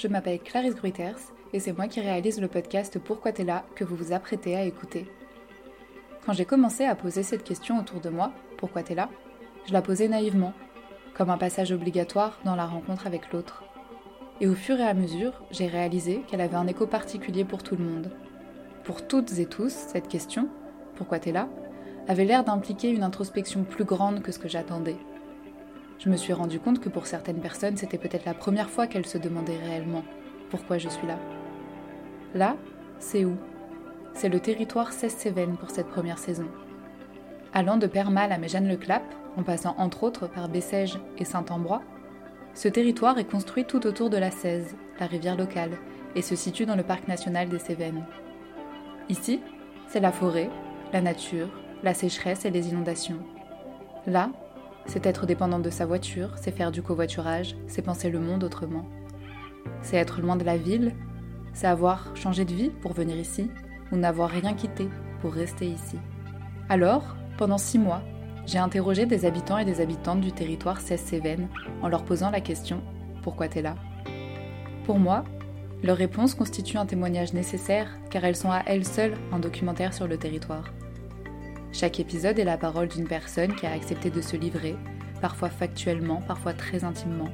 je m'appelle Clarisse Gruiters et c'est moi qui réalise le podcast Pourquoi t'es là que vous vous apprêtez à écouter. Quand j'ai commencé à poser cette question autour de moi, Pourquoi t'es là? Je la posais naïvement, comme un passage obligatoire dans la rencontre avec l'autre. Et au fur et à mesure, j'ai réalisé qu'elle avait un écho particulier pour tout le monde. Pour toutes et tous, cette question, Pourquoi t'es là? avait l'air d'impliquer une introspection plus grande que ce que j'attendais. Je me suis rendu compte que pour certaines personnes, c'était peut-être la première fois qu'elles se demandaient réellement pourquoi je suis là. Là, c'est où? C'est le territoire 16 Cévennes pour cette première saison. Allant de Permal à Méjeanne-le-Clap, en passant entre autres par Bessèges et Saint-Ambrois, ce territoire est construit tout autour de la Cèze, la rivière locale, et se situe dans le parc national des Cévennes. Ici, c'est la forêt, la nature, la sécheresse et les inondations. Là, c'est être dépendant de sa voiture, c'est faire du covoiturage, c'est penser le monde autrement. C'est être loin de la ville, c'est avoir changé de vie pour venir ici, ou n'avoir rien quitté pour rester ici. Alors, pendant six mois, j'ai interrogé des habitants et des habitantes du territoire 16 Cévennes en leur posant la question Pourquoi t'es là? Pour moi, leurs réponses constituent un témoignage nécessaire car elles sont à elles seules un documentaire sur le territoire. Chaque épisode est la parole d'une personne qui a accepté de se livrer, parfois factuellement, parfois très intimement.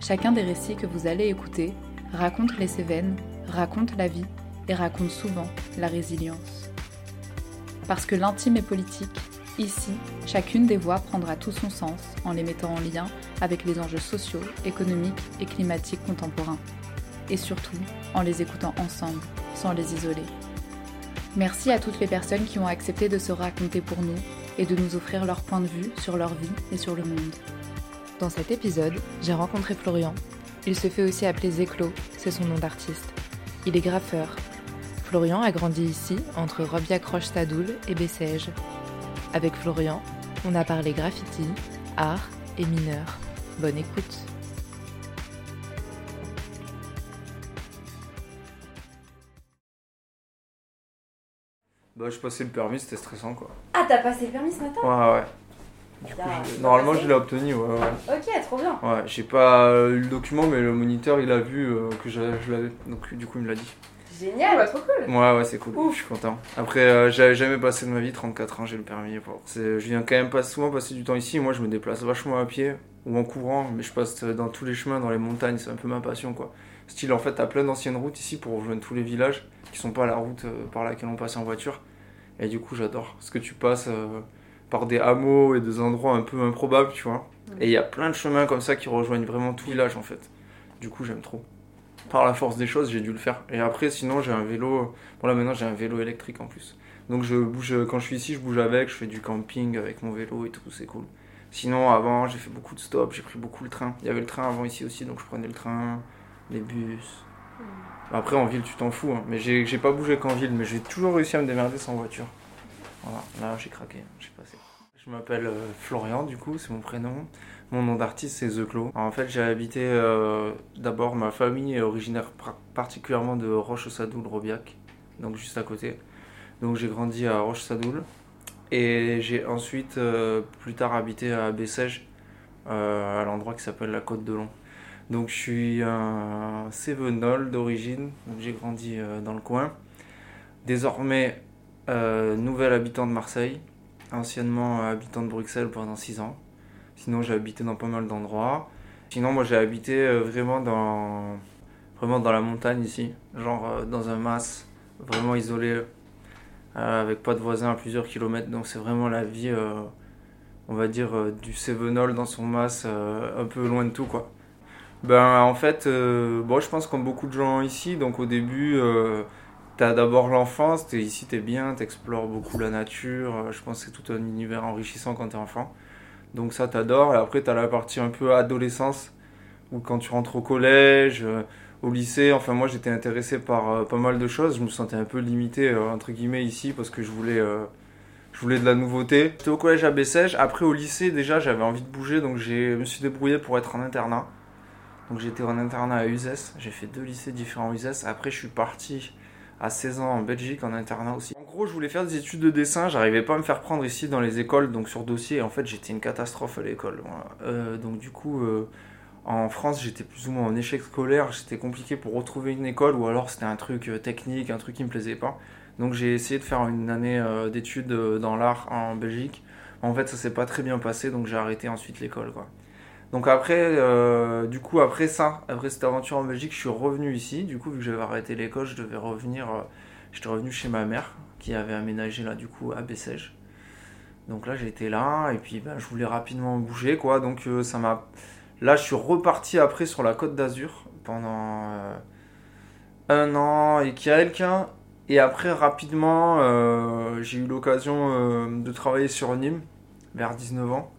Chacun des récits que vous allez écouter raconte les Cévennes, raconte la vie et raconte souvent la résilience. Parce que l'intime est politique, ici, chacune des voix prendra tout son sens en les mettant en lien avec les enjeux sociaux, économiques et climatiques contemporains. Et surtout, en les écoutant ensemble, sans les isoler. Merci à toutes les personnes qui ont accepté de se raconter pour nous et de nous offrir leur point de vue sur leur vie et sur le monde. Dans cet épisode, j'ai rencontré Florian. Il se fait aussi appeler Zéclo, c'est son nom d'artiste. Il est graffeur. Florian a grandi ici, entre Robiac-Roche-Sadoul et Bessèges. Avec Florian, on a parlé graffiti, art et mineur. Bonne écoute. Bah, je passais le permis, c'était stressant quoi. Ah, t'as passé le permis ce matin? Ouais, ouais. Du coup, j'ai- normalement, passé je l'ai obtenu, ouais, ouais. Ok, trop bien. Ouais, j'ai pas euh, eu le document, mais le moniteur, il a vu euh, que je, je l'avais. Donc, du coup, il me l'a dit. Génial. trop cool. Ouais, ouais, c'est cool. Je suis content. Après, euh, j'avais jamais passé de ma vie, 34 ans, j'ai le permis. Bon, c'est- je viens quand même pas souvent passer du temps ici. Moi, je me déplace vachement à pied ou en courant, mais je passe dans tous les chemins, dans les montagnes. C'est un peu ma passion, quoi. Style, en fait, t'as plein d'anciennes routes ici pour rejoindre tous les villages qui sont pas la route euh, par laquelle on passe en voiture. Et du coup, j'adore. Parce que tu passes euh, par des hameaux et des endroits un peu improbables, tu vois. Et il y a plein de chemins comme ça qui rejoignent vraiment tout village, en fait. Du coup, j'aime trop. Par la force des choses, j'ai dû le faire. Et après, sinon, j'ai un vélo. Bon, là, maintenant, j'ai un vélo électrique en plus. Donc, je bouge, quand je suis ici, je bouge avec, je fais du camping avec mon vélo et tout, c'est cool. Sinon, avant, j'ai fait beaucoup de stops, j'ai pris beaucoup le train. Il y avait le train avant ici aussi, donc je prenais le train, les bus. Après, en ville, tu t'en fous, hein. mais j'ai pas bougé qu'en ville, mais j'ai toujours réussi à me démerder sans voiture. Voilà, là, j'ai craqué, j'ai passé. Je m'appelle euh, Florian, du coup, c'est mon prénom. Mon nom d'artiste, c'est The Clos. En fait, j'ai habité euh, d'abord, ma famille est originaire par- particulièrement de Roche-Sadoul-Robiac, donc juste à côté. Donc, j'ai grandi à Roche-Sadoul. Et j'ai ensuite, euh, plus tard, habité à Bessèges, à l'endroit qui s'appelle la Côte de Long. Donc, je suis un Cévenol d'origine, j'ai grandi euh, dans le coin. Désormais, euh, nouvel habitant de Marseille, anciennement habitant de Bruxelles pendant 6 ans. Sinon, j'ai habité dans pas mal d'endroits. Sinon, moi, j'ai habité euh, vraiment dans, vraiment dans la montagne ici, genre euh, dans un mas, vraiment isolé, euh, avec pas de voisins à plusieurs kilomètres. Donc, c'est vraiment la vie, euh, on va dire, euh, du Cévenol dans son mas, euh, un peu loin de tout, quoi. Ben, en fait, euh, bon, je pense comme beaucoup de gens ici, donc au début, euh, t'as d'abord l'enfance, t'es ici, t'es bien, t'explores beaucoup la nature. euh, Je pense que c'est tout un univers enrichissant quand t'es enfant. Donc ça, t'adores. Et après, t'as la partie un peu adolescence, où quand tu rentres au collège, euh, au lycée, enfin moi, j'étais intéressé par euh, pas mal de choses. Je me sentais un peu limité, euh, entre guillemets, ici, parce que je voulais... je voulais de la nouveauté. J'étais au collège à Bessèges. Après, au lycée, déjà, j'avais envie de bouger, donc je me suis débrouillé pour être en internat. Donc j'étais en internat à Uzès. J'ai fait deux lycées différents à Uzès. Après, je suis parti à 16 ans en Belgique en internat aussi. En gros, je voulais faire des études de dessin. J'arrivais pas à me faire prendre ici dans les écoles, donc sur dossier. En fait, j'étais une catastrophe à l'école. Euh, donc du coup, euh, En France, j'étais plus ou moins en échec scolaire, c'était compliqué pour retrouver une école ou alors c'était un truc euh, technique, un truc qui me plaisait pas. Donc j'ai essayé de faire une année d'études dans l'art en Belgique. En fait, ça s'est pas très bien passé, donc j'ai arrêté ensuite l'école. Donc après, du coup, après ça, après cette aventure en Belgique, je suis revenu ici. Du coup, vu que j'avais arrêté l'école, je devais revenir. J'étais revenu chez ma mère, qui avait aménagé là, du coup, à Bessèges. Donc là, j'étais là, et puis ben, je voulais rapidement bouger, quoi. Donc ça m'a Là, je suis reparti après sur la côte d'Azur pendant euh, un an et quelques. Et après, rapidement, euh, j'ai eu l'occasion euh, de travailler sur Nîmes vers 19 ans.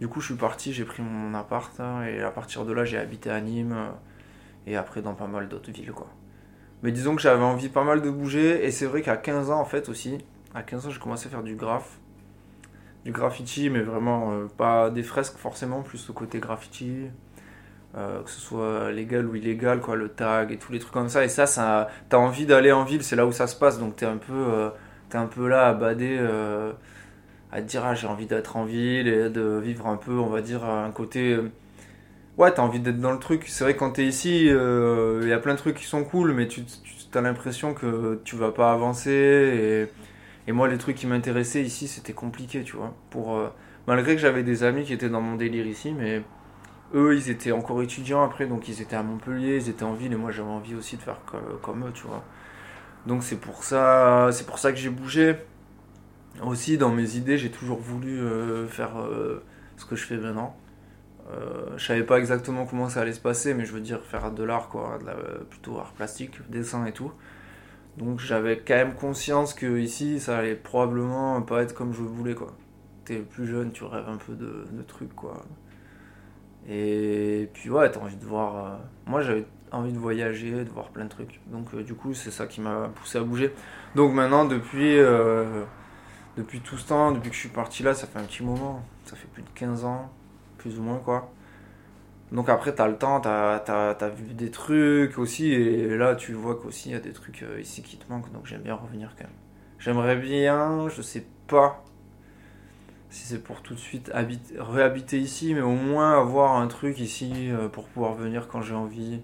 Du coup, je suis parti, j'ai pris mon appart hein, et à partir de là, j'ai habité à Nîmes et après dans pas mal d'autres villes, quoi. Mais disons que j'avais envie pas mal de bouger et c'est vrai qu'à 15 ans, en fait, aussi, à 15 ans, j'ai commencé à faire du graphe du graffiti, mais vraiment euh, pas des fresques forcément, plus le côté graffiti. Euh, que ce soit légal ou illégal, quoi, le tag et tous les trucs comme ça. Et ça, ça t'as envie d'aller en ville, c'est là où ça se passe, donc t'es un peu, euh, es un peu là à bader, à te dire ah, j'ai envie d'être en ville et de vivre un peu, on va dire, un côté. ouais, t'as envie d'être dans le truc. C'est vrai quand t'es ici, il y a plein de trucs qui sont cool, mais tu, tu l'impression que tu vas pas avancer et et moi, les trucs qui m'intéressaient ici, c'était compliqué, tu vois. Pour, euh, malgré que j'avais des amis qui étaient dans mon délire ici, mais eux, ils étaient encore étudiants après, donc ils étaient à Montpellier, ils étaient en ville, et moi, j'avais envie aussi de faire comme, eux, tu vois. Donc c'est pour ça, c'est pour ça que j'ai bougé. Aussi, dans mes idées, j'ai toujours voulu euh, faire euh, ce que je fais maintenant. je savais pas exactement comment ça allait se passer, mais je veux dire faire de l'art, quoi, plutôt art plastique, dessin et tout. Donc j'avais quand même conscience que ici, ça allait probablement pas être comme je voulais, quoi. T'es plus jeune, tu rêves un peu de, trucs, quoi. Et puis ouais, t'as envie de voir... Euh, moi j'avais envie de voyager, de voir plein de trucs. Donc euh, du coup, c'est ça qui m'a poussé à bouger. Donc maintenant, depuis, euh, depuis tout ce temps, depuis que je suis parti là, ça fait un petit moment. Ça fait plus de 15 ans, plus ou moins, quoi. Donc après, tu as le temps, tu as, vu des trucs aussi, et là, tu vois qu'aussi, il y a des trucs euh, ici qui te manquent, donc j'aime bien revenir quand même. J'aimerais bien, je sais pas si c'est pour tout de suite habiter, réhabiter ici, mais au moins avoir un truc ici euh, pour pouvoir venir quand j'ai envie.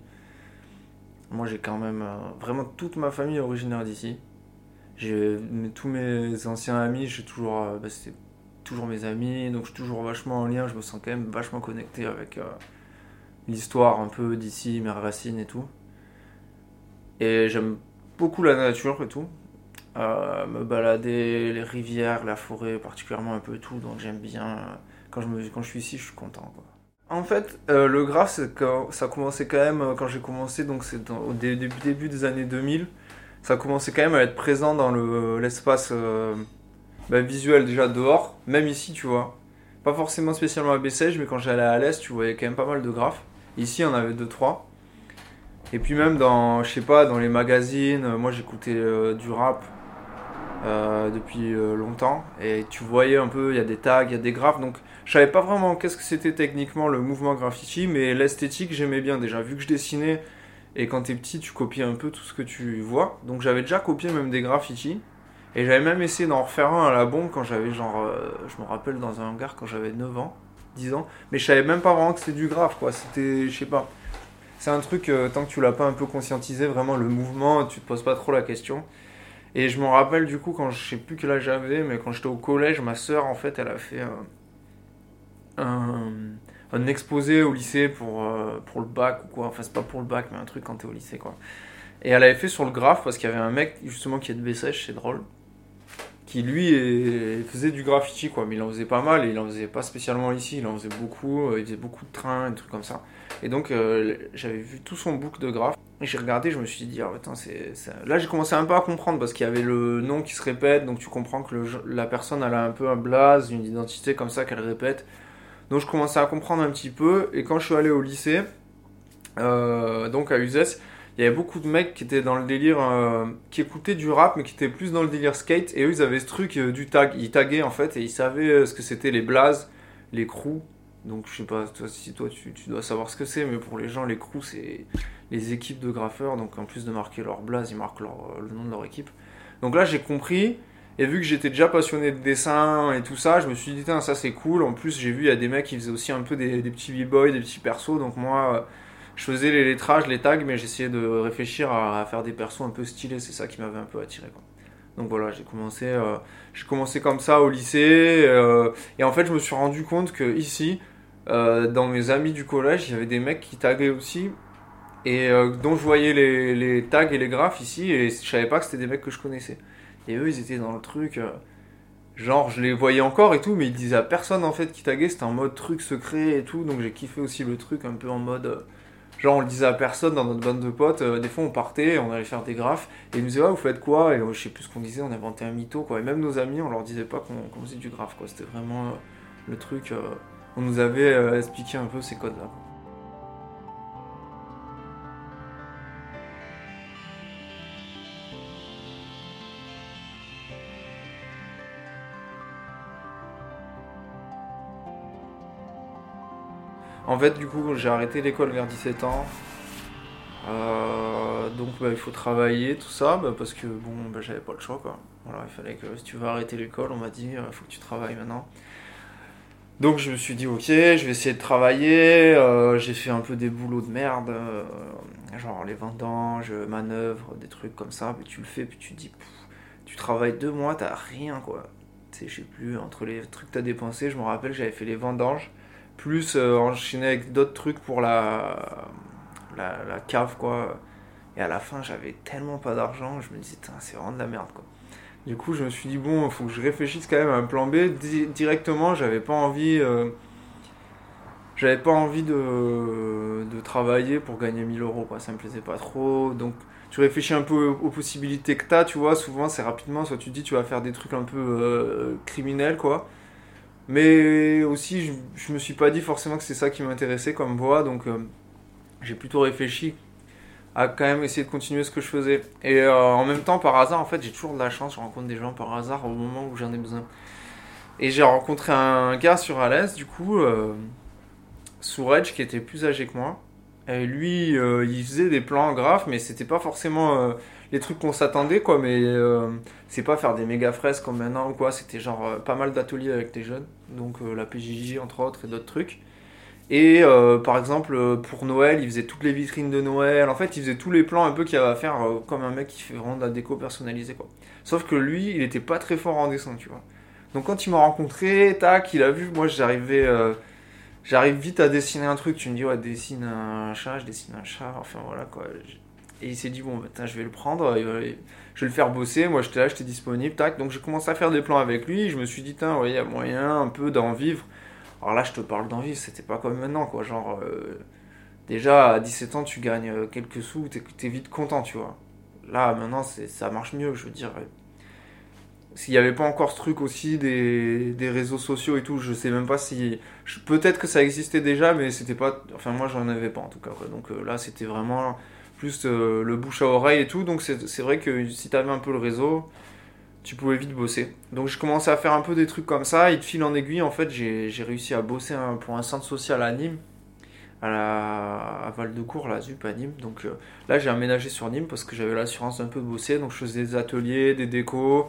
Moi, j'ai quand même euh, vraiment toute ma famille originaire d'ici. J'ai tous mes anciens amis, j'ai toujours, bah, c'est toujours mes amis, donc je suis toujours vachement en lien, je me sens quand même vachement connecté avec l'histoire un peu d'ici, mes racines et tout. Et j'aime beaucoup la nature et tout. Euh, me balader, les rivières, la forêt, particulièrement un peu tout. Donc j'aime bien. Quand je, me, quand je suis ici, je suis content. Quoi. En fait, euh, le graphe, ça a commencé quand même quand j'ai commencé, donc c'est au début des années 2000. Ça a commencé quand même à être présent dans l'espace euh, bah, visuel déjà dehors, même ici, tu vois. Pas forcément spécialement à Bessèges, mais quand j'allais à l'est, tu voyais quand même pas mal de graphes. Ici, on avait deux trois. Et puis même dans, je sais pas, dans les magazines, euh, moi j'écoutais euh, du rap euh, depuis longtemps et tu voyais un peu, il y a des tags, il y a des graphes, donc je savais pas vraiment qu'est-ce que c'était techniquement le mouvement graffiti, mais l'esthétique j'aimais bien déjà, vu que je dessinais et quand t'es petit tu copies un peu tout ce que tu vois, donc j'avais déjà copié même des graffitis et j'avais même essayé d'en refaire un à la bombe quand j'avais genre, je me rappelle dans un hangar quand j'avais 9 ans. 10 ans. Mais je savais même pas vraiment que c'était du grave, quoi. C'était, je sais pas. C'est un truc, euh, tant que tu l'as pas un peu conscientisé, vraiment le mouvement, tu te poses pas trop la question. Et je me rappelle du coup, quand je sais plus quel âge j'avais, mais quand j'étais au collège, ma soeur en fait, elle a fait un, un, exposé au lycée pour, euh, pour le bac ou quoi. Enfin, c'est pas pour le bac, mais un truc quand t'es au lycée, quoi. Et elle avait fait sur le graphe parce qu'il y avait un mec justement qui est de Bessèges, c'est drôle qui lui faisait du graffiti quoi, mais il en faisait pas mal et il en faisait pas spécialement ici, il en faisait beaucoup, euh, il faisait beaucoup de trains, des trucs comme ça. Et donc euh, j'avais vu tout son book de graphes et j'ai regardé, je me suis dit, ah, attends, c'est, là j'ai commencé un peu à comprendre parce qu'il y avait le nom qui se répète, donc tu comprends que la personne elle a un peu un blaze, une identité comme ça qu'elle répète. Donc je commençais à comprendre un petit peu et quand je suis allé au lycée, euh, donc à Uzès, il y avait beaucoup de mecs qui étaient dans le délire, euh, qui écoutaient du rap, mais qui étaient plus dans le délire skate. Et eux, ils avaient ce truc euh, du tag. Ils taguaient en fait, et ils savaient ce que c'était les blazes, les crews. Donc je sais pas si toi tu, dois savoir ce que c'est, mais pour les gens, les crews, c'est les équipes de graffeurs. Donc en plus de marquer leur blaze, ils marquent le nom de leur équipe. Donc là, j'ai compris. Et vu que j'étais déjà passionné de dessin et tout ça, je me suis dit, ça c'est cool. En plus, j'ai vu, il y a des mecs qui faisaient aussi un peu des, petits b-boys, des petits persos. Donc moi, je faisais les lettrages, les tags, mais j'essayais de réfléchir à, faire des persos un peu stylés. C'est ça qui m'avait un peu attiré. Donc voilà, j'ai commencé, euh, commencé comme ça au lycée. Euh, et en fait, je me suis rendu compte que ici, euh, dans mes amis du collège, il y avait des mecs qui taguaient aussi. Et dont je voyais les, les, tags et les graphes ici. Et je savais pas que c'était des mecs que je connaissais. Et eux, ils étaient dans le truc. genre, je les voyais encore et tout, mais ils disaient à personne en fait qui taguait. C'était en mode truc secret et tout. Donc j'ai kiffé aussi le truc un peu en mode Genre, on le disait à personne dans notre bande de potes. Euh, des fois, on partait, on allait faire des graphes. Et ils nous disaient, ah, vous faites quoi? Et je sais plus ce qu'on disait, on inventait un mytho, quoi. Et même nos amis, on leur disait pas qu'on faisait du graphe, quoi. C'était vraiment euh, le truc. Euh, on nous avait expliqué un peu ces codes-là. En fait, du coup, j'ai arrêté l'école vers 17 ans. Euh, donc, bah, il faut travailler, tout ça, bah, parce que bon, bah, j'avais pas le choix, quoi. Voilà, il fallait que si tu veux arrêter l'école, on m'a dit, il euh, faut que tu travailles maintenant. Donc, je me suis dit, ok, je vais essayer de travailler. Euh, j'ai fait un peu des boulots de merde, genre les vendanges, manœuvres, des trucs comme ça. Puis tu le fais, puis tu te dis, tu travailles deux mois, t'as rien, quoi. Tu sais, je sais plus, entre les trucs que t'as dépensé, je me rappelle, j'avais fait les vendanges plus euh, enchaîné avec d'autres trucs pour la, la, cave, quoi. Et à la fin, j'avais tellement pas d'argent, je me disais, c'est vraiment de la merde, quoi. Du coup, je me suis dit, bon, faut que je réfléchisse quand même à un plan B. directement, j'avais pas envie. Euh, j'avais pas envie de, de, travailler pour gagner 1000 euros, quoi. Ça me plaisait pas trop. Donc, tu réfléchis un peu aux possibilités que tu as, tu vois. Souvent, c'est rapidement, soit tu dis, tu vas faire des trucs un peu euh, criminels, quoi. Mais aussi, je, je me suis pas dit forcément que c'est ça qui m'intéressait comme voie, donc euh, j'ai plutôt réfléchi à quand même essayer de continuer ce que je faisais. Et euh, en même temps, par hasard, en fait, j'ai toujours de la chance, je rencontre des gens par hasard au moment où j'en ai besoin. Et j'ai rencontré un gars sur Alès, du coup, euh, sous Edge, qui était plus âgé que moi. Et lui, euh, il faisait des plans graphes, mais c'était pas forcément les trucs qu'on s'attendait, quoi. Mais euh, c'est pas faire des méga fresques comme maintenant quoi. C'était genre euh, pas mal d'ateliers avec des jeunes. Donc euh, la PJJ, entre autres, et d'autres trucs. Et par exemple, pour Noël, il faisait toutes les vitrines de Noël. En fait, il faisait tous les plans un peu qu'il y avait à faire comme un mec qui fait vraiment de la déco personnalisée, quoi. Sauf que lui, il était pas très fort en dessin, tu vois. Donc quand il m'a rencontré, tac, il a vu, moi j'arrivais j'arrive vite à dessiner un truc, tu me dis ouais dessine un chat, je dessine un chat, enfin voilà quoi. Et il s'est dit, bon, bah, je vais le prendre, je vais le faire bosser. Moi, j'étais là, j'étais disponible, tac. Donc, j'ai commencé à faire des plans avec lui. Je me suis dit, il y a moyen un peu d'en vivre. Alors là, je te parle d'en vivre, c'était pas comme maintenant, quoi. Genre, euh, déjà, à 17 ans, tu gagnes euh, quelques sous, t'es es vite content, tu vois. Là, maintenant, ça marche mieux, je veux dire. S'il n'y avait pas encore ce truc aussi des, des, réseaux sociaux et tout, je sais même pas si. Peut-être que ça existait déjà, mais c'était pas. Enfin, moi, j'en avais pas en tout cas. Donc euh, là, c'était vraiment plus euh, le bouche à oreille et tout. Donc c'est vrai que si tu avais un peu le réseau, tu pouvais vite bosser. Donc je commençais à faire un peu des trucs comme ça. Et de fil en aiguille, en fait, j'ai réussi à bosser pour un centre social à Nîmes, à, la, Val-de-Cour, la ZUP à Nîmes. Donc euh, là, j'ai aménagé sur Nîmes parce que j'avais l'assurance d'un peu de bosser. Donc je faisais des ateliers, des décos.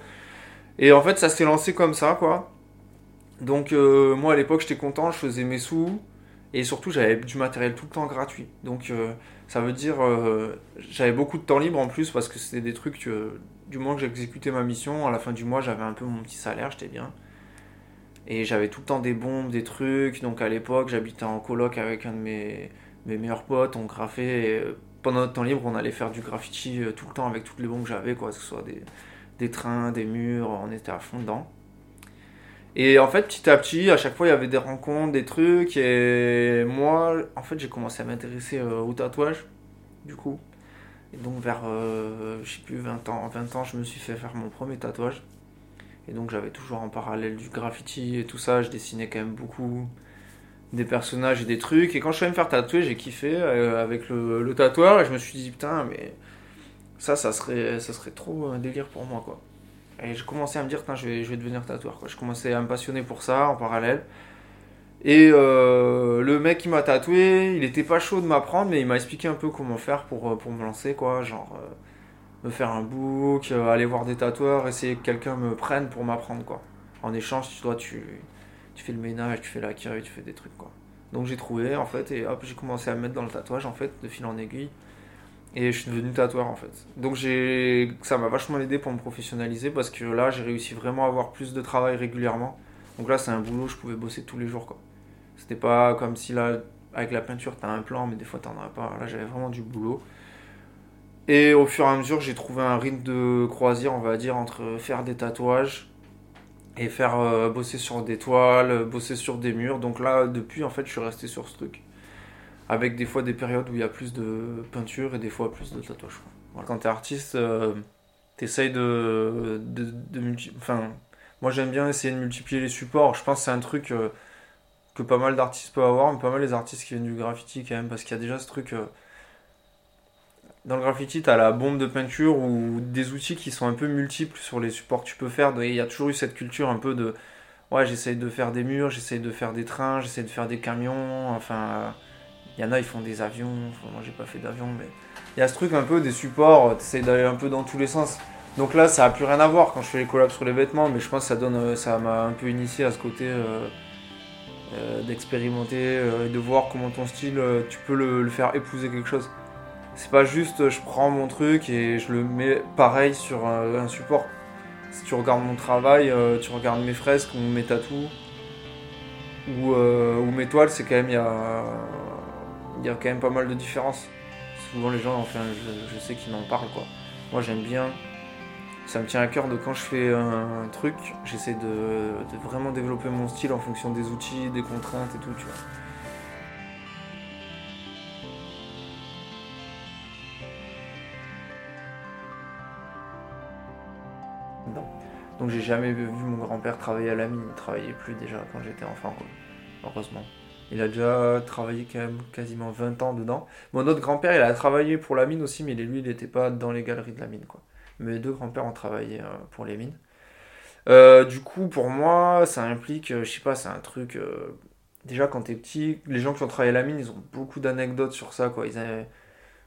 Et en fait, ça s'est lancé comme ça, quoi. Donc euh, moi, à l'époque, j'étais content, je faisais mes sous. Et surtout, j'avais du matériel tout le temps gratuit. Donc ça veut dire, euh, j'avais beaucoup de temps libre en plus parce que c'était des trucs, du moment que j'exécutais ma mission, à la fin du mois, j'avais un peu mon petit salaire, j'étais bien. Et j'avais tout le temps des bombes, des trucs. Donc à l'époque, j'habitais en coloc avec un de mes, mes meilleurs potes, on graffait. Euh, pendant notre temps libre, on allait faire du graffiti euh, tout le temps avec toutes les bombes que j'avais, quoi, que ce soit des, des trains, des murs, on était à fond dedans. Et en fait, petit à petit, à chaque fois, il y avait des rencontres, des trucs. Et moi, en fait, j'ai commencé à m'intéresser euh, au tatouage, du coup. Et donc, vers, euh, je sais plus, 20 ans, 20 ans, je me suis fait faire mon premier tatouage. Et donc, j'avais toujours en parallèle du graffiti et tout ça. Je dessinais quand même beaucoup des personnages et des trucs. Et quand je suis allé me faire tatouer, j'ai kiffé euh, avec le, le tatoueur. Et je me suis dit, putain, mais ça, ça serait, ça serait trop un délire pour moi, quoi. Et je commençais à me dire, je vais, je vais devenir tatoueur. Quoi. Je commençais à me passionner pour ça en parallèle. Et euh, le mec qui m'a tatoué, il était pas chaud de m'apprendre, mais il m'a expliqué un peu comment faire pour, euh, pour me lancer, quoi. Genre, me faire un book, euh, aller voir des tatoueurs, essayer que quelqu'un me prenne pour m'apprendre quoi. En échange, tu dois tu, tu fais le ménage, tu fais l'accueil, tu fais des trucs quoi. Donc j'ai trouvé en fait et hop j'ai commencé à me mettre dans le tatouage en fait de fil en aiguille et je suis devenu tatoueur en fait. Donc ça m'a vachement aidé pour me professionnaliser parce que là j'ai réussi vraiment à avoir plus de travail régulièrement. Donc là c'est un boulot, je pouvais bosser tous les jours quoi. C'était pas comme si là avec la peinture t'as un plan mais des fois t'en as pas. Là j'avais vraiment du boulot. Et au fur et à mesure j'ai trouvé un rythme de croisière on va dire entre faire des tatouages et faire euh, bosser sur des toiles, bosser sur des murs. Donc là depuis en fait je suis resté sur ce truc avec des fois des périodes où il y a plus de peinture et des fois plus de tatouage. Voilà. Quand t'es artiste, euh, t'essayes de, de, de Enfin, moi j'aime bien essayer de multiplier les supports. Je pense que c'est un truc euh, que pas mal d'artistes peuvent avoir, mais pas mal les artistes qui viennent du graffiti quand même, parce qu'il y a déjà ce truc. Euh, dans le graffiti, t'as la bombe de peinture ou des outils qui sont un peu multiples sur les supports que tu peux faire. Il y a toujours eu cette culture un peu de. Ouais, j'essaye de faire des murs, j'essaye de faire des trains, j'essaye de faire des camions, enfin il y en a, ils font des avions. moi, j'ai pas fait d'avion, mais il y a ce truc un peu des supports. T'essayes d'aller un peu dans tous les sens. Donc là, ça a plus rien à voir quand je fais les collabs sur les vêtements, mais je pense que ça donne, euh, ça m'a un peu initié à ce côté euh, euh, d'expérimenter et de voir comment ton style, tu peux le, faire épouser quelque chose. C'est pas juste, je prends mon truc et je le mets pareil sur un, support. Si tu regardes mon travail, tu regardes mes fresques ou mes tatous ou, ou mes toiles, c'est quand même il y a il y a quand même pas mal de différences. Souvent les gens, enfin, je, sais qu'ils m'en parlent quoi. Moi j'aime bien, ça me tient à cœur de quand je fais un, truc, j'essaie de, vraiment développer mon style en fonction des outils, des contraintes et tout, tu vois. Donc j'ai jamais vu mon grand-père travailler à la mine, il travaillait plus déjà quand j'étais enfant, heureusement. Il a déjà travaillé quand même quasiment 20 ans dedans. Mon autre grand-père, il a travaillé pour la mine aussi, mais lui, il n'était pas dans les galeries de la mine. Quoi. Mes deux grands-pères ont travaillé euh, pour les mines. Euh, du coup, pour moi, ça implique, euh, je sais pas, c'est un truc. déjà, quand t'es petit, les gens qui ont travaillé à la mine, ils ont beaucoup d'anecdotes sur ça. Quoi. Ils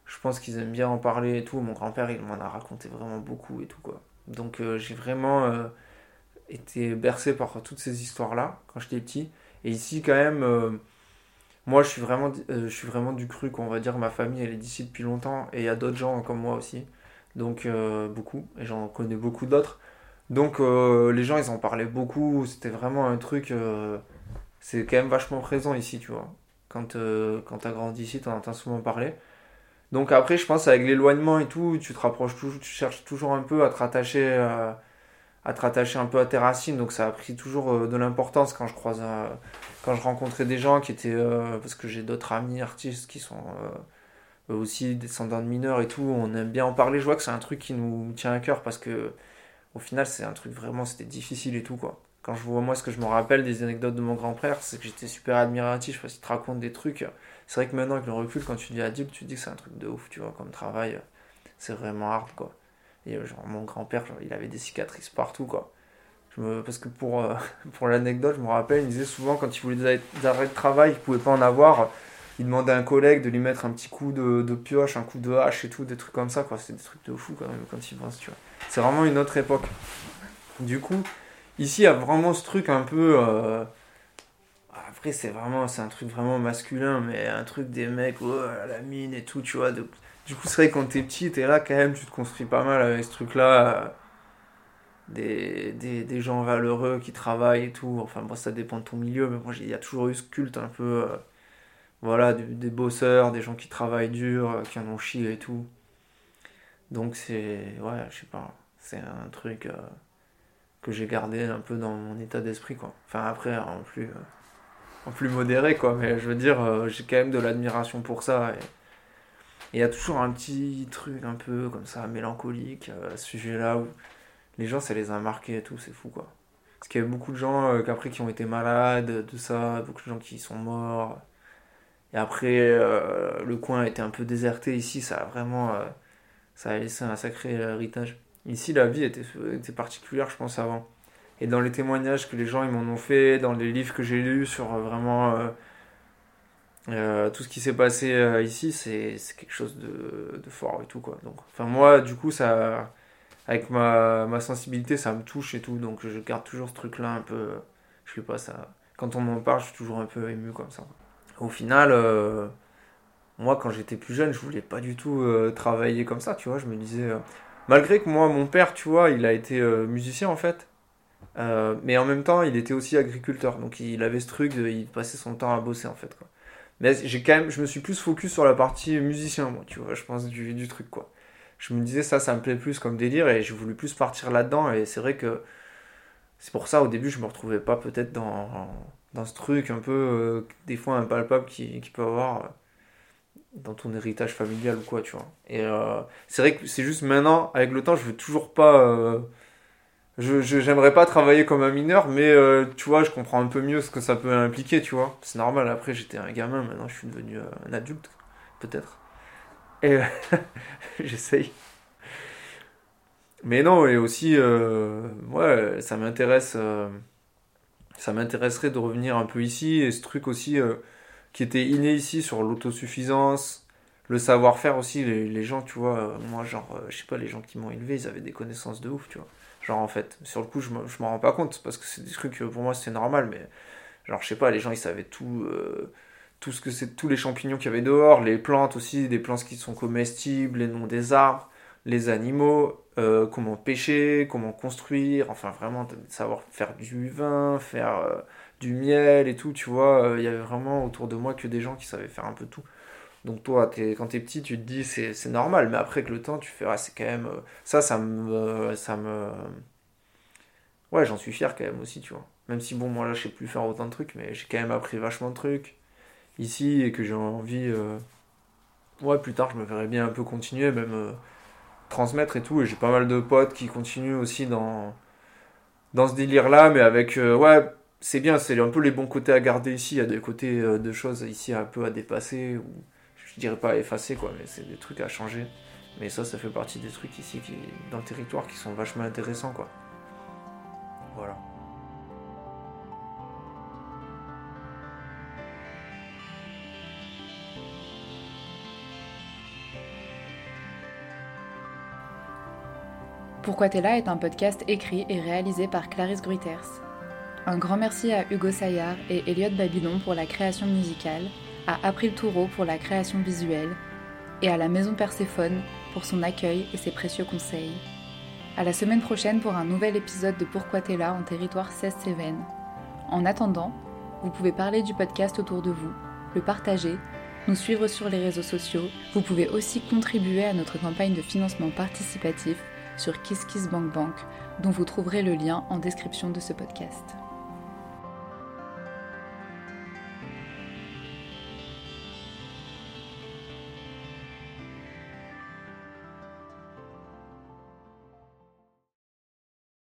je pense qu'ils aiment bien en parler et tout. Mon grand-père, il m'en a raconté vraiment beaucoup et tout. Quoi. Donc, j'ai vraiment été bercé par toutes ces histoires-là quand j'étais petit. Et ici, quand même moi, je suis vraiment, euh, je suis vraiment du cru, qu'on va dire. Ma famille, elle est d'ici depuis longtemps. Et il y a d'autres gens comme moi aussi. Donc, euh, beaucoup. Et j'en connais beaucoup d'autres. Donc, euh, les gens, ils en parlaient beaucoup. C'était vraiment un truc. c'est quand même vachement présent ici, tu vois. Quand, quand t'as grandi ici, t'en entends souvent parler. Donc, après, je pense, avec l'éloignement et tout, tu te rapproches toujours, tu cherches toujours un peu à te rattacher. Te rattacher un peu à tes racines, donc ça a pris toujours de l'importance quand je croise quand je rencontrais des gens qui étaient. Euh, parce que j'ai d'autres amis artistes qui sont euh, aussi descendants de mineurs et tout, on aime bien en parler. Je vois que c'est un truc qui nous tient à cœur parce que au final, c'est un truc vraiment, c'était difficile et tout, quoi. Quand je vois moi ce que je me rappelle des anecdotes de mon grand-père, c'est que j'étais super admiratif parce qu'il te raconte des trucs. C'est vrai que maintenant, avec le recul, quand tu dis adulte, tu dis que c'est un truc de ouf, tu vois, comme travail. C'est vraiment hard, quoi. Et euh, genre, mon grand-père, il avait des cicatrices partout, quoi. Parce que pour, euh, pour l'anecdote, je me rappelle, il disait souvent quand il voulait des arrêts de travail, il pouvait pas en avoir. Il demandait à un collègue de lui mettre un petit coup de, de pioche, un coup de hache et tout, des trucs comme ça. quoi C'est des trucs de fou quand même quand il pense. C'est vraiment une autre époque. Du coup, ici, il y a vraiment ce truc un peu. Euh, après, c'est vraiment, c'est un truc vraiment masculin, mais un truc des mecs, oh, la mine et tout, tu vois. Du coup, c'est vrai que quand t'es petit, t'es là quand même, tu te construis pas mal avec ce truc-là des, des, des, gens valeureux qui travaillent et tout. Enfin, bon, ça dépend de ton milieu, mais moi, il y a toujours eu ce culte un peu. Euh, voilà, des, bosseurs, des gens qui travaillent dur, euh, qui en ont chié et tout. Donc, c'est. Ouais, je sais pas. C'est un truc euh, que j'ai gardé un peu dans mon état d'esprit, quoi. Enfin, après, en plus. en plus modéré, quoi. Mais je veux dire, j'ai quand même de l'admiration pour ça. Il y a toujours un petit truc un peu comme ça, mélancolique à ce sujet-là où les gens, ça les a marqués et tout, c'est fou quoi. Parce qu'il y a beaucoup de gens euh, après qui ont été malades, tout ça, beaucoup de gens qui sont morts. Et après, euh, le coin a été un peu déserté ici, ça a vraiment. Euh, ça a laissé un sacré héritage. Ici, la vie était, était particulière, je pense, avant. Et dans les témoignages que les gens ils m'en ont fait, dans les livres que j'ai lus sur vraiment Euh, tout ce qui s'est passé euh, ici, c'est quelque chose de, de fort et tout, quoi. Donc, moi, du coup, ça, avec ma, ma sensibilité, ça me touche et tout, donc je garde toujours ce truc-là un peu. Je sais pas, ça. Quand on m'en parle, je suis toujours un peu ému comme ça. Au final, euh, moi, quand j'étais plus jeune, je voulais pas du tout travailler comme ça, tu vois. Je me disais. malgré que moi, mon père, tu vois, il a été musicien en fait. Mais en même temps, il était aussi agriculteur, donc il avait ce truc, de, il passait son temps à bosser en fait. Mais j'ai quand même, je me suis plus focus sur la partie musicien, moi, tu vois, je pense du, du truc quoi. Je me disais ça, ça me plaît plus comme délire et j'ai voulu plus partir là-dedans et c'est vrai que c'est pour ça au début je me retrouvais pas peut-être dans, dans ce truc un peu euh, des fois impalpable qui, qui peut avoir euh, dans ton héritage familial ou quoi, tu vois. Et euh, c'est vrai que c'est juste maintenant, avec le temps, je veux toujours pas. Je, j'aimerais pas travailler comme un mineur, mais euh, tu vois, je comprends un peu mieux ce que ça peut impliquer, tu vois. C'est normal, après j'étais un gamin, maintenant je suis devenu euh, un adulte, peut-être. Et j'essaye. Mais non, et aussi, euh, ouais, ça m'intéresse. ça m'intéresserait de revenir un peu ici, et ce truc aussi qui était inné ici sur l'autosuffisance, le savoir-faire aussi, les, les gens, tu vois, moi, genre, je sais pas, les gens qui m'ont élevé, ils avaient des connaissances de ouf, tu vois. Genre, en fait, sur le coup, je me- je m'en rends pas compte, parce que c'est des trucs, euh, pour moi, c'est normal, mais genre, je sais pas, les gens, ils savaient tout, euh, tout ce que c'est, tous les champignons qu'il y avait dehors, les plantes aussi, des plantes qui sont comestibles, les noms des arbres, les animaux, euh, comment pêcher, comment construire, enfin, vraiment, savoir faire du vin, faire du miel et tout, tu vois, il y avait vraiment autour de moi que des gens qui savaient faire un peu tout. Donc toi, quand t'es petit, tu te dis c'est normal, mais après que le temps, tu fais ah, c'est quand même euh, ça, ça me ça me ouais, j'en suis fier quand même aussi, tu vois. Même si bon, moi là, je sais plus faire autant de trucs, mais j'ai quand même appris vachement de trucs ici et que j'ai envie euh, ouais, plus tard, je me verrais bien un peu continuer, même euh, transmettre et tout. Et j'ai pas mal de potes qui continuent aussi dans dans ce délire-là, mais avec euh, ouais, c'est bien, c'est un peu les bons côtés à garder ici. Il y a des côtés euh, de choses ici un peu à dépasser je dirais pas effacer quoi, mais c'est des trucs à changer. Mais ça, ça fait partie des trucs ici qui, dans le territoire qui sont vachement intéressants quoi. Voilà. Pourquoi t'es là est un podcast écrit et réalisé par Clarisse Gruyters. Un grand merci à Hugo Saillard et Elliot Babylon pour la création musicale, à April Toureau pour la création visuelle, et à la Maison Perséphone pour son accueil et ses précieux conseils. À la semaine prochaine pour un nouvel épisode de Pourquoi t'es là en territoire 16 Cévennes. En attendant, vous pouvez parler du podcast autour de vous, le partager, nous suivre sur les réseaux sociaux. Vous pouvez aussi contribuer à notre campagne de financement participatif sur KissKissBankBank, dont vous trouverez le lien en description de ce podcast.